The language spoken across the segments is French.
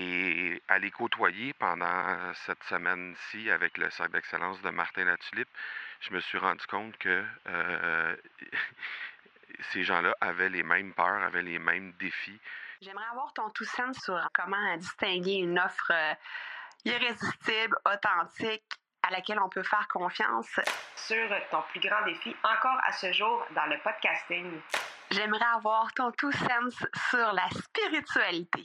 Et à les côtoyer pendant cette semaine-ci avec le Cercle d'excellence de Martin Latulippe, je me suis rendu compte que euh, ces gens-là avaient les mêmes peurs, avaient les mêmes défis. J'aimerais avoir ton tout sens sur comment distinguer une offre euh, irrésistible, authentique, à laquelle on peut faire confiance. Sur ton plus grand défi encore à ce jour dans le podcasting. J'aimerais avoir ton tout sens sur la spiritualité.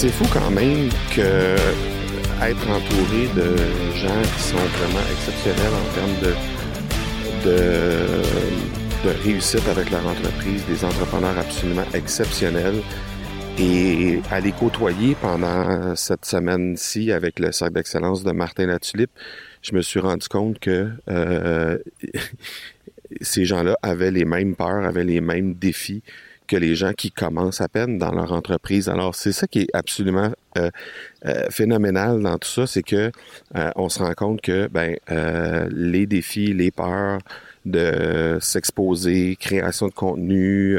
C'est fou quand même que être entouré de gens qui sont vraiment exceptionnels en termes de, de, de réussite avec leur entreprise, des entrepreneurs absolument exceptionnels. Et à les côtoyer pendant cette semaine-ci avec le Cercle d'excellence de Martin Latulippe, je me suis rendu compte que euh, ces gens-là avaient les mêmes peurs, avaient les mêmes défis que les gens qui commencent à peine dans leur entreprise. Alors, c'est ça qui est absolument euh, euh, phénoménal dans tout ça, c'est que euh, on se rend compte que ben les défis, les peurs de s'exposer, création de contenu,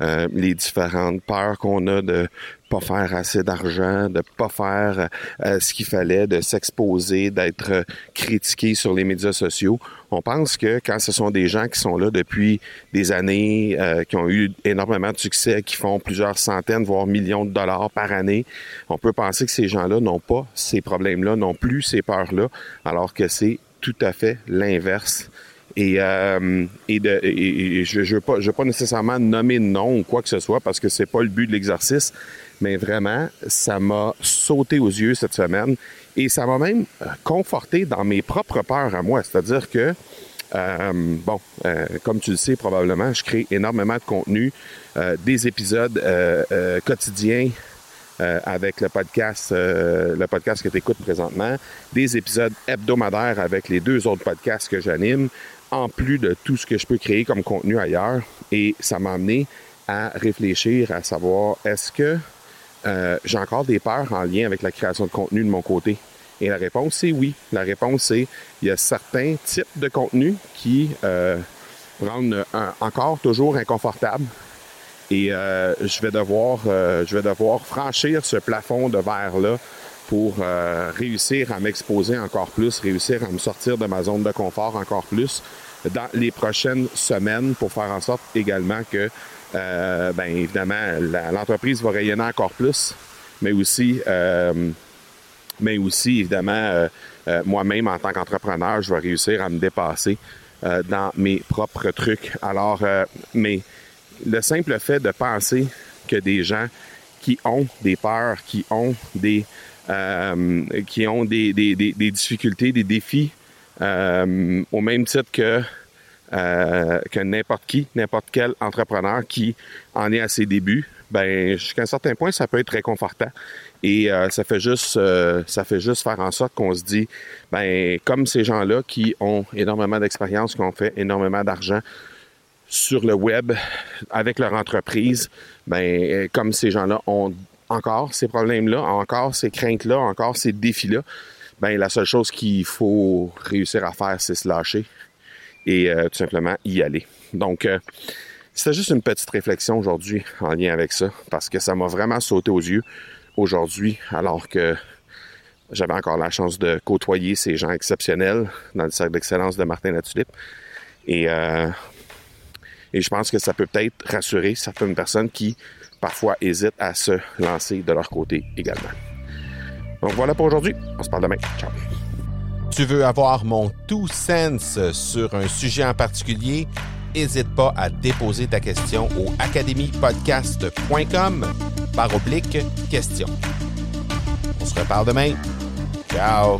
les différentes peurs qu'on a de pas faire assez d'argent, de pas faire euh, ce qu'il fallait, de s'exposer, d'être critiqué sur les médias sociaux. On pense que quand ce sont des gens qui sont là depuis des années, euh, qui ont eu énormément de succès, qui font plusieurs centaines, voire millions de dollars par année, on peut penser que ces gens-là n'ont pas ces problèmes-là, n'ont plus ces peurs-là, alors que c'est tout à fait l'inverse. Et, euh, et, de, et, je ne veux, pas, je veux pas nécessairement nommer de nom ou quoi que ce soit parce que c'est pas le but de l'exercice, mais vraiment, ça m'a sauté aux yeux cette semaine et ça m'a même euh, conforté dans mes propres peurs à moi. C'est-à-dire que, euh, bon, euh, comme tu le sais probablement, je crée énormément de contenu, des épisodes quotidiens avec le podcast, podcast que tu écoutes présentement, des épisodes hebdomadaires avec les deux autres podcasts que j'anime, en plus de tout ce que je peux créer comme contenu ailleurs. Et ça m'a amené à réfléchir, à savoir, est-ce que euh, j'ai encore des peurs en lien avec la création de contenu de mon côté? Et la réponse, c'est oui. La réponse, c'est il y a certains types de contenus qui euh, rendent encore toujours inconfortable. Et euh, je vais devoir je vais devoir franchir ce plafond de verre-là pour réussir à m'exposer encore plus, réussir à me sortir de ma zone de confort encore plus dans les prochaines semaines pour faire en sorte également que euh, ben évidemment, l'entreprise va rayonner encore plus, mais aussi, euh, mais aussi évidemment, euh, moi-même en tant qu'entrepreneur, je vais réussir à me dépasser dans mes propres trucs. Alors, mais le simple fait de penser que des gens qui ont des peurs, qui ont des qui ont des, des, des, difficultés, des défis, au même titre que euh, que n'importe qui, n'importe quel entrepreneur qui en est à ses débuts, ben jusqu'à un certain point, ça peut être réconfortant. Et euh, ça fait juste euh, ça fait juste faire en sorte qu'on se dit, ben comme ces gens-là qui ont énormément d'expérience, qui ont fait énormément d'argent sur le web avec leur entreprise, ben comme ces gens-là ont encore ces problèmes-là, encore ces craintes-là, encore ces défis-là, ben la seule chose qu'il faut réussir à faire, c'est se lâcher, et euh, tout simplement y aller. Donc, euh, c'était juste une petite réflexion aujourd'hui en lien avec ça, parce que ça m'a vraiment sauté aux yeux aujourd'hui, alors que j'avais encore la chance de côtoyer ces gens exceptionnels dans le cercle d'excellence de Martin Latulippe. Et, euh, et je pense que ça peut peut-être rassurer certaines personnes qui parfois hésitent à se lancer de leur côté également. Donc voilà pour aujourd'hui. On se parle demain. Ciao. Tu veux avoir mon tout sens sur un sujet en particulier? N'hésite pas à déposer ta question au academypodcast.com par oblique question. On se reparle demain. Ciao!